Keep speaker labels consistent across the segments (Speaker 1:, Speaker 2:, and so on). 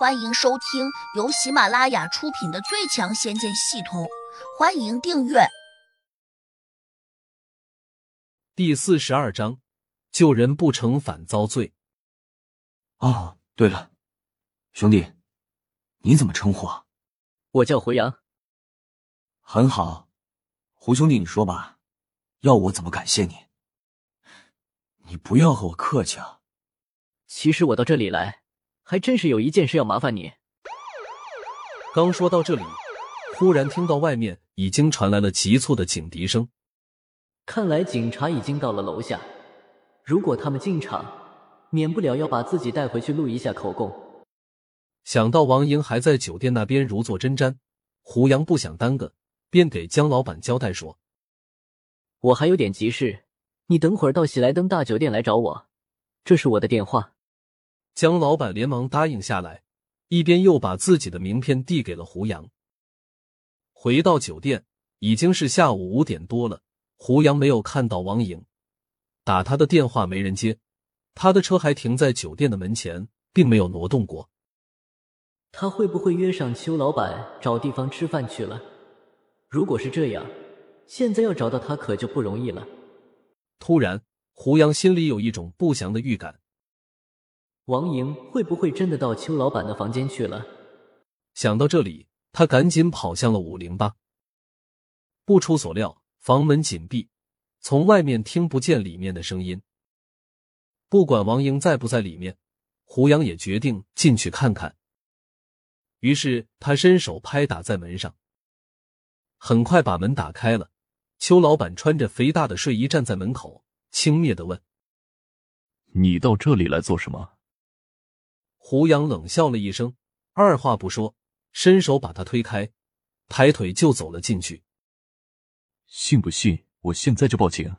Speaker 1: 欢迎收听由喜马拉雅出品的《最强仙剑系统》，欢迎订阅。
Speaker 2: 第四十二章，救人不成反遭罪。
Speaker 3: 哦，对了，兄弟，你怎么称呼啊？
Speaker 4: 我叫胡杨。
Speaker 3: 很好，胡兄弟，你说吧，要我怎么感谢你？你不要和我客气啊。
Speaker 4: 其实我到这里来。还真是有一件事要麻烦你。
Speaker 2: 刚说到这里，忽然听到外面已经传来了急促的警笛声。
Speaker 4: 看来警察已经到了楼下。如果他们进场，免不了要把自己带回去录一下口供。
Speaker 2: 想到王莹还在酒店那边如坐针毡，胡杨不想耽搁，便给江老板交代说：“
Speaker 4: 我还有点急事，你等会儿到喜来登大酒店来找我，这是我的电话。”
Speaker 2: 江老板连忙答应下来，一边又把自己的名片递给了胡杨。回到酒店，已经是下午五点多了。胡杨没有看到王莹，打他的电话没人接，他的车还停在酒店的门前，并没有挪动过。
Speaker 4: 他会不会约上邱老板找地方吃饭去了？如果是这样，现在要找到他可就不容易了。
Speaker 2: 突然，胡杨心里有一种不祥的预感。
Speaker 4: 王莹会不会真的到邱老板的房间去了？
Speaker 2: 想到这里，他赶紧跑向了五零八。不出所料，房门紧闭，从外面听不见里面的声音。不管王莹在不在里面，胡杨也决定进去看看。于是他伸手拍打在门上，很快把门打开了。邱老板穿着肥大的睡衣站在门口，轻蔑的问：“
Speaker 5: 你到这里来做什么？”
Speaker 2: 胡杨冷笑了一声，二话不说，伸手把他推开，抬腿就走了进去。
Speaker 5: 信不信我现在就报警？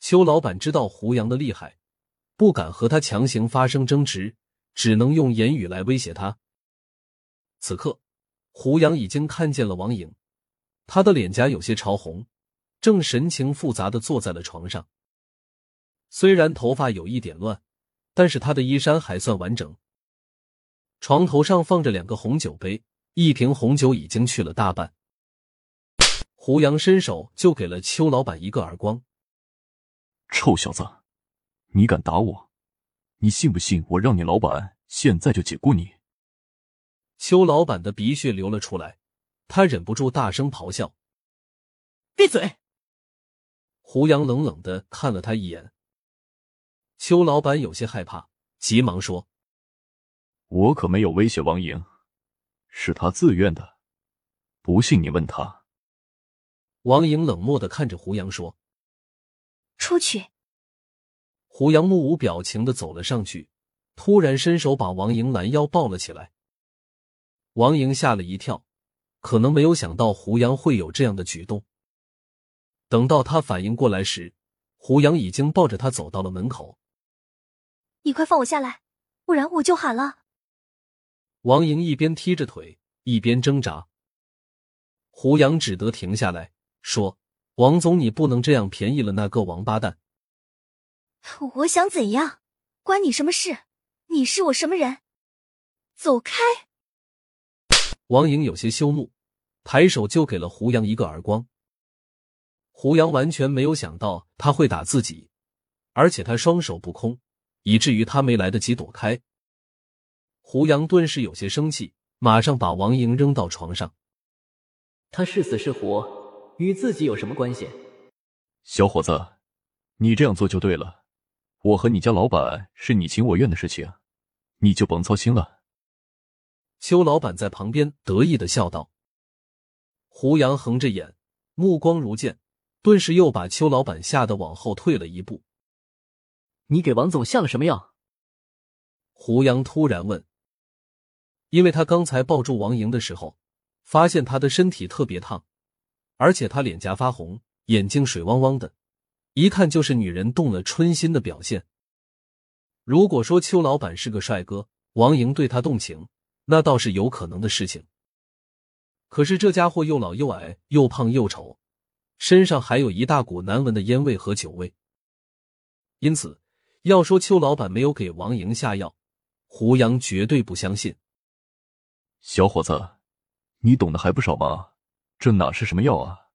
Speaker 2: 邱老板知道胡杨的厉害，不敢和他强行发生争执，只能用言语来威胁他。此刻，胡杨已经看见了王颖，他的脸颊有些潮红，正神情复杂的坐在了床上，虽然头发有一点乱。但是他的衣衫还算完整。床头上放着两个红酒杯，一瓶红酒已经去了大半。胡杨伸手就给了邱老板一个耳光：“
Speaker 5: 臭小子，你敢打我？你信不信我让你老板现在就解雇你？”
Speaker 2: 邱老板的鼻血流了出来，他忍不住大声咆哮：“
Speaker 4: 闭嘴！”
Speaker 2: 胡杨冷冷的看了他一眼。邱老板有些害怕，急忙说：“
Speaker 5: 我可没有威胁王莹，是他自愿的。不信你问他。”
Speaker 2: 王莹冷漠的看着胡杨说：“
Speaker 1: 出去。”
Speaker 2: 胡杨目无表情的走了上去，突然伸手把王莹拦腰抱了起来。王莹吓了一跳，可能没有想到胡杨会有这样的举动。等到他反应过来时，胡杨已经抱着他走到了门口。
Speaker 1: 你快放我下来，不然我就喊了。
Speaker 2: 王莹一边踢着腿，一边挣扎。胡杨只得停下来说：“王总，你不能这样便宜了那个王八蛋。”
Speaker 1: 我想怎样，关你什么事？你是我什么人？走开！
Speaker 2: 王莹有些羞怒，抬手就给了胡杨一个耳光。胡杨完全没有想到他会打自己，而且他双手不空。以至于他没来得及躲开，胡杨顿时有些生气，马上把王莹扔到床上。
Speaker 4: 他是死是活，与自己有什么关系？
Speaker 5: 小伙子，你这样做就对了。我和你家老板是你情我愿的事情，你就甭操心了。
Speaker 2: 邱老板在旁边得意的笑道。胡杨横着眼，目光如剑，顿时又把邱老板吓得往后退了一步。
Speaker 4: 你给王总下了什么药？
Speaker 2: 胡杨突然问。因为他刚才抱住王莹的时候，发现她的身体特别烫，而且她脸颊发红，眼睛水汪汪的，一看就是女人动了春心的表现。如果说邱老板是个帅哥，王莹对他动情，那倒是有可能的事情。可是这家伙又老又矮，又胖又丑，身上还有一大股难闻的烟味和酒味，因此。要说邱老板没有给王莹下药，胡杨绝对不相信。
Speaker 5: 小伙子，你懂得还不少吗？这哪是什么药啊？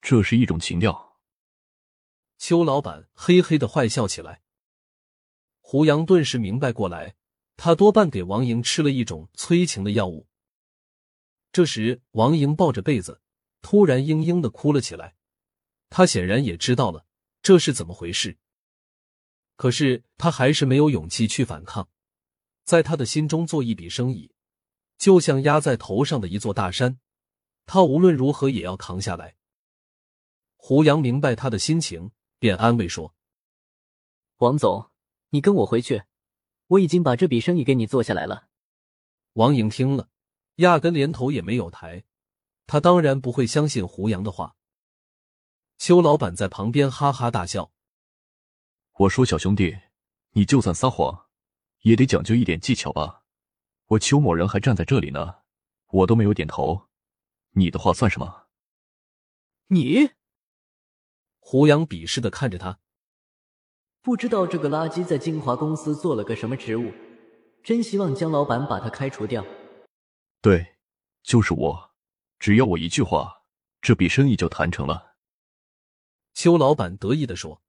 Speaker 5: 这是一种情调。
Speaker 2: 邱老板嘿嘿的坏笑起来。胡杨顿时明白过来，他多半给王莹吃了一种催情的药物。这时，王莹抱着被子，突然嘤嘤的哭了起来。他显然也知道了这是怎么回事，可是他还是没有勇气去反抗。在他的心中，做一笔生意就像压在头上的一座大山，他无论如何也要扛下来。胡杨明白他的心情，便安慰说：“
Speaker 4: 王总，你跟我回去，我已经把这笔生意给你做下来了。”
Speaker 2: 王莹听了，压根连头也没有抬，他当然不会相信胡杨的话。邱老板在旁边哈哈大笑：“
Speaker 5: 我说小兄弟，你就算撒谎，也得讲究一点技巧吧？我邱某人还站在这里呢，我都没有点头，你的话算什么？”
Speaker 4: 你。
Speaker 2: 胡杨鄙视的看着他，
Speaker 4: 不知道这个垃圾在金华公司做了个什么职务，真希望江老板把他开除掉。
Speaker 5: 对，就是我，只要我一句话，这笔生意就谈成了。
Speaker 2: 邱老板得意的说。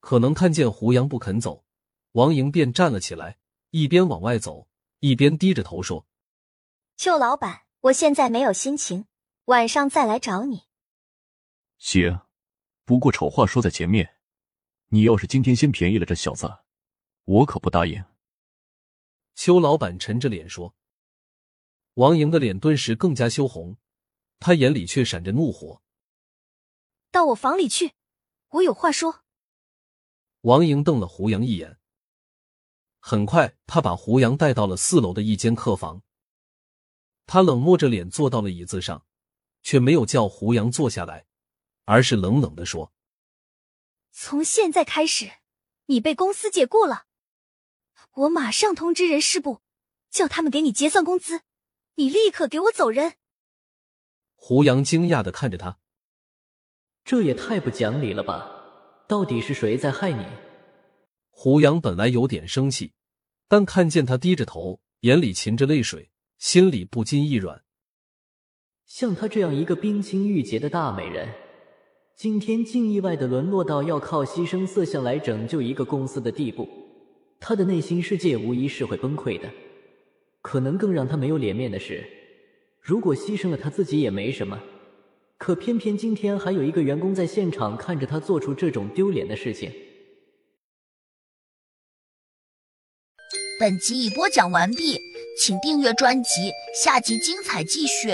Speaker 2: 可能看见胡杨不肯走，王莹便站了起来，一边往外走，一边低着头说：“
Speaker 1: 邱老板，我现在没有心情，晚上再来找你。”
Speaker 5: 行。不过丑话说在前面，你要是今天先便宜了这小子，我可不答应。
Speaker 2: 邱老板沉着脸说。王莹的脸顿时更加羞红，她眼里却闪着怒火。
Speaker 1: 到我房里去，我有话说。
Speaker 2: 王莹瞪了胡杨一眼。很快，他把胡杨带到了四楼的一间客房。他冷漠着脸坐到了椅子上，却没有叫胡杨坐下来。而是冷冷的说：“
Speaker 1: 从现在开始，你被公司解雇了。我马上通知人事部，叫他们给你结算工资。你立刻给我走人。”
Speaker 2: 胡杨惊讶的看着他：“
Speaker 4: 这也太不讲理了吧？到底是谁在害你？”
Speaker 2: 胡杨本来有点生气，但看见他低着头，眼里噙着泪水，心里不禁一软。
Speaker 4: 像她这样一个冰清玉洁的大美人。今天竟意外的沦落到要靠牺牲色相来拯救一个公司的地步，他的内心世界无疑是会崩溃的。可能更让他没有脸面的是，如果牺牲了他自己也没什么，可偏偏今天还有一个员工在现场看着他做出这种丢脸的事情。
Speaker 6: 本集已播讲完毕，请订阅专辑，下集精彩继续。